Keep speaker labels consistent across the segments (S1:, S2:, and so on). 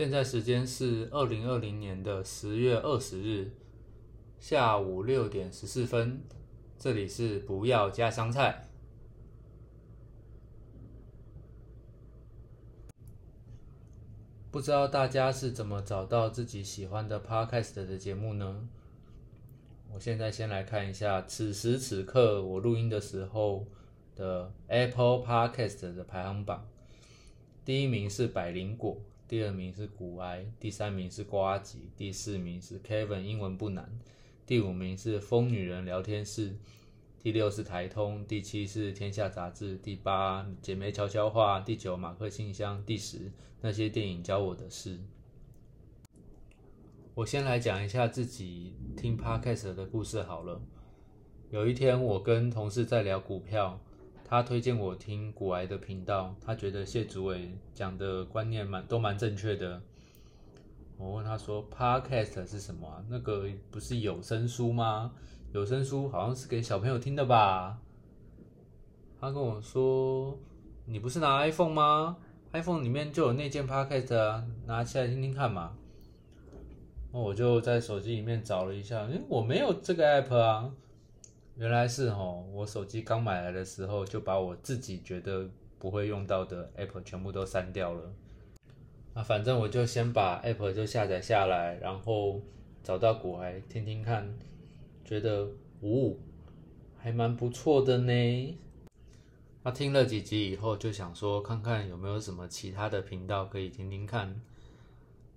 S1: 现在时间是二零二零年的十月二十日下午六点十四分，这里是不要加香菜。不知道大家是怎么找到自己喜欢的 podcast 的节目呢？我现在先来看一下，此时此刻我录音的时候的 Apple Podcast 的排行榜，第一名是百灵果。第二名是古埃，第三名是瓜吉，第四名是 Kevin，英文不难。第五名是疯女人聊天室，第六是台通，第七是天下杂志，第八姐妹悄悄话，第九马克信箱，第十那些电影教我的事。我先来讲一下自己听 Podcast 的故事好了。有一天，我跟同事在聊股票。他推荐我听古癌的频道，他觉得谢祖伟讲的观念蛮都蛮正确的。我问他说：“Podcast 是什么啊？那个不是有声书吗？有声书好像是给小朋友听的吧？”他跟我说：“你不是拿 iPhone 吗？iPhone 里面就有那件 Podcast 啊，拿起来听听看嘛。”那我就在手机里面找了一下，诶，我没有这个 App 啊。原来是哦，我手机刚买来的时候就把我自己觉得不会用到的 app 全部都删掉了。啊，反正我就先把 app 就下载下来，然后找到古来听听看，觉得呜，还蛮不错的呢。那听了几集以后，就想说看看有没有什么其他的频道可以听听看。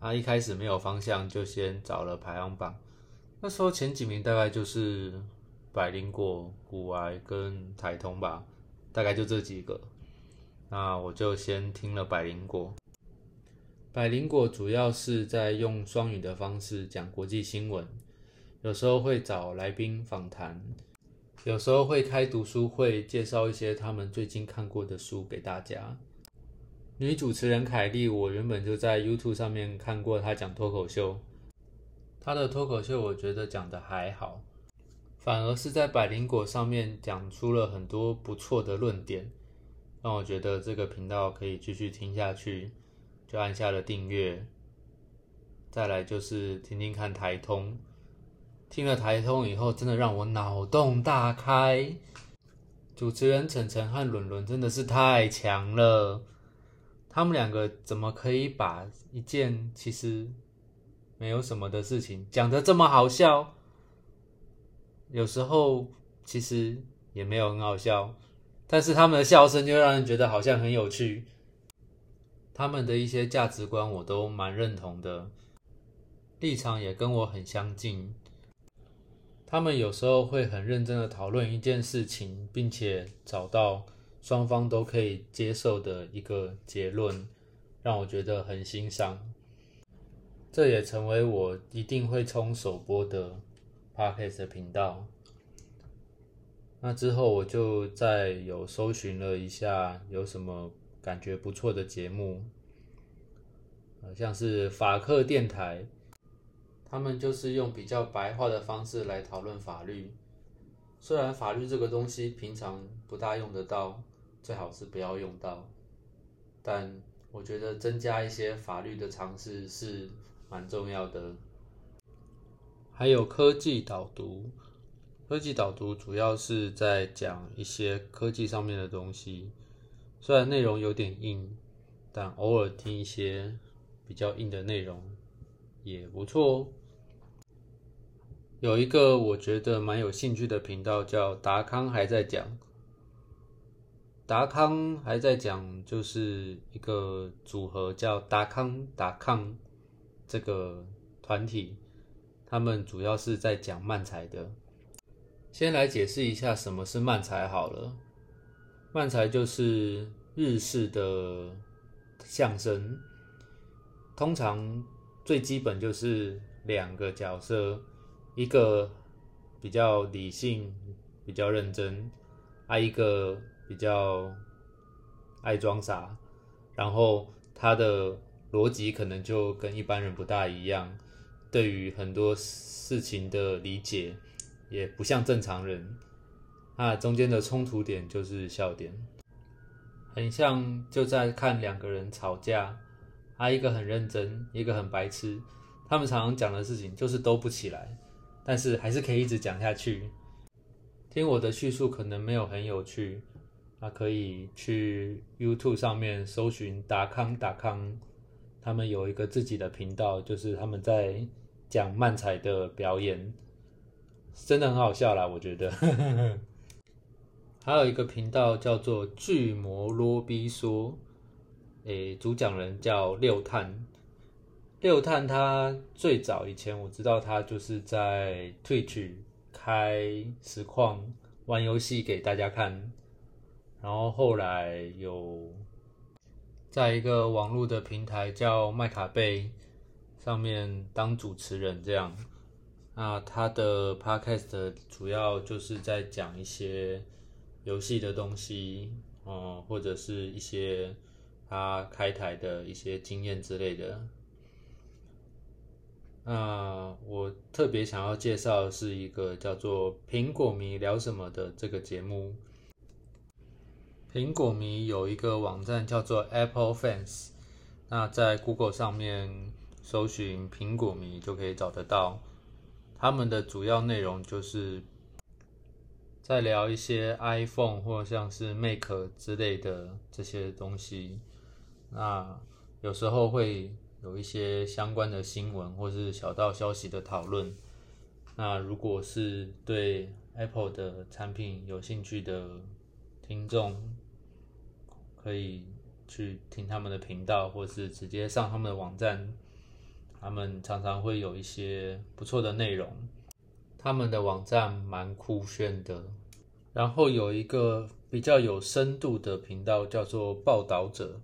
S1: 啊，一开始没有方向，就先找了排行榜。那时候前几名大概就是。百灵果、古癌跟台通吧，大概就这几个。那我就先听了百灵果。百灵果主要是在用双语的方式讲国际新闻，有时候会找来宾访谈，有时候会开读书会，介绍一些他们最近看过的书给大家。女主持人凯莉，我原本就在 YouTube 上面看过她讲脱口秀，她的脱口秀我觉得讲的还好。反而是在百灵果上面讲出了很多不错的论点，让我觉得这个频道可以继续听下去，就按下了订阅。再来就是听听看台通，听了台通以后，真的让我脑洞大开。主持人晨晨和伦伦真的是太强了，他们两个怎么可以把一件其实没有什么的事情讲得这么好笑？有时候其实也没有很好笑，但是他们的笑声就让人觉得好像很有趣。他们的一些价值观我都蛮认同的，立场也跟我很相近。他们有时候会很认真的讨论一件事情，并且找到双方都可以接受的一个结论，让我觉得很欣赏。这也成为我一定会冲首播的。Podcast 的频道，那之后我就再有搜寻了一下，有什么感觉不错的节目，呃，像是法克电台，他们就是用比较白话的方式来讨论法律。虽然法律这个东西平常不大用得到，最好是不要用到，但我觉得增加一些法律的常识是蛮重要的。还有科技导读，科技导读主要是在讲一些科技上面的东西，虽然内容有点硬，但偶尔听一些比较硬的内容也不错哦。有一个我觉得蛮有兴趣的频道叫达康还在讲，达康还在讲，就是一个组合叫达康达康这个团体。他们主要是在讲漫才的。先来解释一下什么是漫才好了。漫才就是日式的相声，通常最基本就是两个角色，一个比较理性、比较认真，啊一个比较爱装傻，然后他的逻辑可能就跟一般人不大一样。对于很多事情的理解也不像正常人，那中间的冲突点就是笑点，很像就在看两个人吵架，啊一个很认真，一个很白痴。他们常常讲的事情就是都不起来，但是还是可以一直讲下去。听我的叙述可能没有很有趣，那可以去 YouTube 上面搜寻达康达康，他们有一个自己的频道，就是他们在讲漫才的表演，真的很好笑啦，我觉得。还有一个频道叫做巨魔罗比说，诶，主讲人叫六探。六探他最早以前我知道他就是在 Twitch 开实况玩游戏给大家看，然后后来有在一个网络的平台叫麦卡贝上面当主持人这样。那他的 Podcast 主要就是在讲一些游戏的东西，嗯，或者是一些他开台的一些经验之类的。那我特别想要介绍是一个叫做“苹果迷聊什么”的这个节目。苹果迷有一个网站叫做 Apple Fans，那在 Google 上面搜寻“苹果迷”就可以找得到。他们的主要内容就是在聊一些 iPhone 或像是 Mac 之类的这些东西。那有时候会。有一些相关的新闻或是小道消息的讨论。那如果是对 Apple 的产品有兴趣的听众，可以去听他们的频道，或是直接上他们的网站。他们常常会有一些不错的内容。他们的网站蛮酷炫的。然后有一个比较有深度的频道，叫做报道者。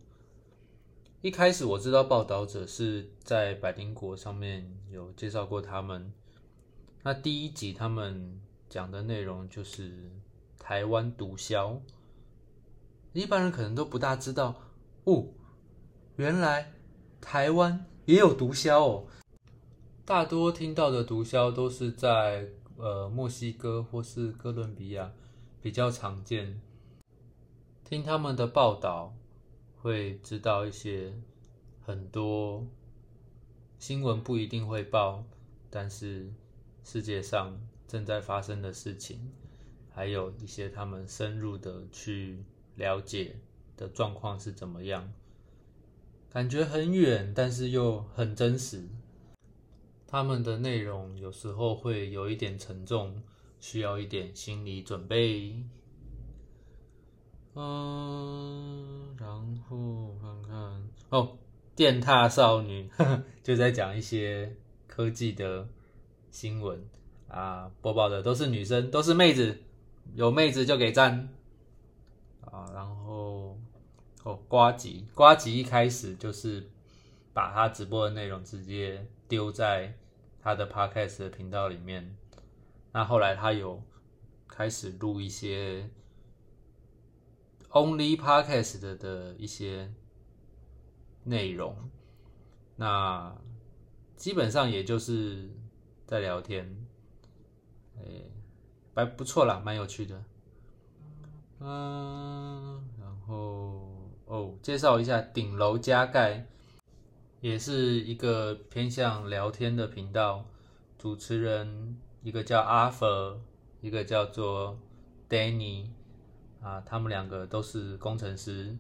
S1: 一开始我知道报道者是在百灵国上面有介绍过他们。那第一集他们讲的内容就是台湾毒枭，一般人可能都不大知道哦，原来台湾也有毒枭哦。大多听到的毒枭都是在呃墨西哥或是哥伦比亚比较常见，听他们的报道。会知道一些很多新闻不一定会报，但是世界上正在发生的事情，还有一些他们深入的去了解的状况是怎么样，感觉很远，但是又很真实。他们的内容有时候会有一点沉重，需要一点心理准备。嗯，然后看看哦，电踏少女 就在讲一些科技的新闻啊，播报的都是女生，都是妹子，有妹子就给赞啊。然后哦，瓜吉，瓜吉一开始就是把他直播的内容直接丢在他的 podcast 的频道里面，那后来他有开始录一些。Only Podcast 的的一些内容，那基本上也就是在聊天，哎，还不错啦，蛮有趣的。嗯，然后哦，介绍一下顶楼加盖，也是一个偏向聊天的频道，主持人一个叫阿佛一个叫做 Danny。啊，他们两个都是工程师，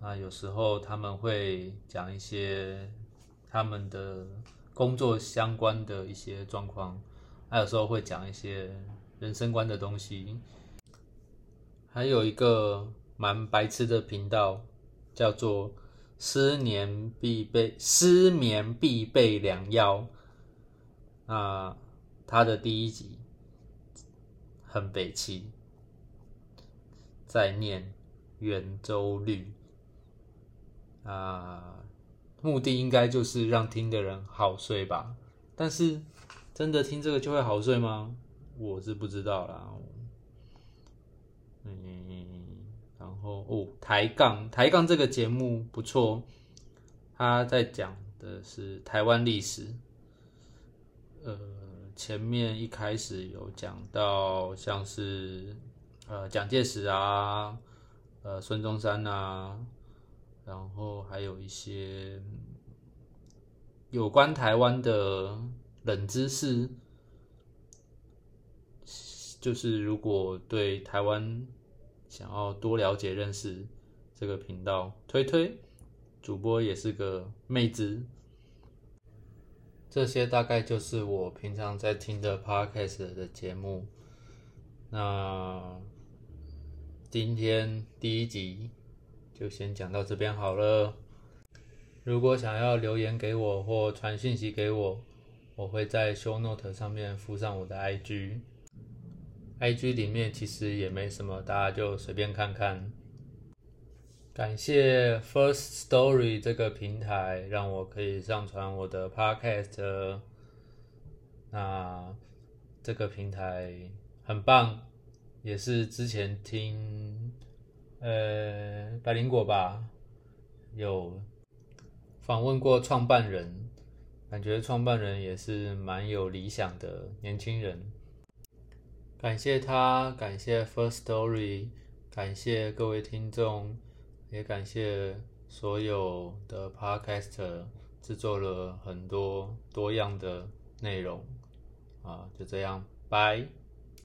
S1: 啊，有时候他们会讲一些他们的工作相关的一些状况，还有时候会讲一些人生观的东西。还有一个蛮白痴的频道，叫做“失眠必备失眠必备良药”。啊，他的第一集很北气。在念圆周率啊，目的应该就是让听的人好睡吧？但是真的听这个就会好睡吗？我是不知道啦。嗯，后哦，抬杠抬杠这个节目不错，他在讲的是台湾历史。呃，前面一开始有讲到像是。呃，蒋介石啊，呃，孙中山啊，然后还有一些有关台湾的冷知识，就是如果对台湾想要多了解认识这个频道，推推主播也是个妹子。这些大概就是我平常在听的 podcast 的节目。那今天第一集就先讲到这边好了。如果想要留言给我或传讯息给我，我会在 show note 上面附上我的 IG。IG 里面其实也没什么，大家就随便看看。感谢 First Story 这个平台，让我可以上传我的 Podcast。那这个平台很棒，也是之前听呃百灵果吧，有访问过创办人，感觉创办人也是蛮有理想的年轻人。感谢他，感谢 First Story，感谢各位听众。也感谢所有的 Podcaster 制作了很多多样的内容啊，就这样，拜。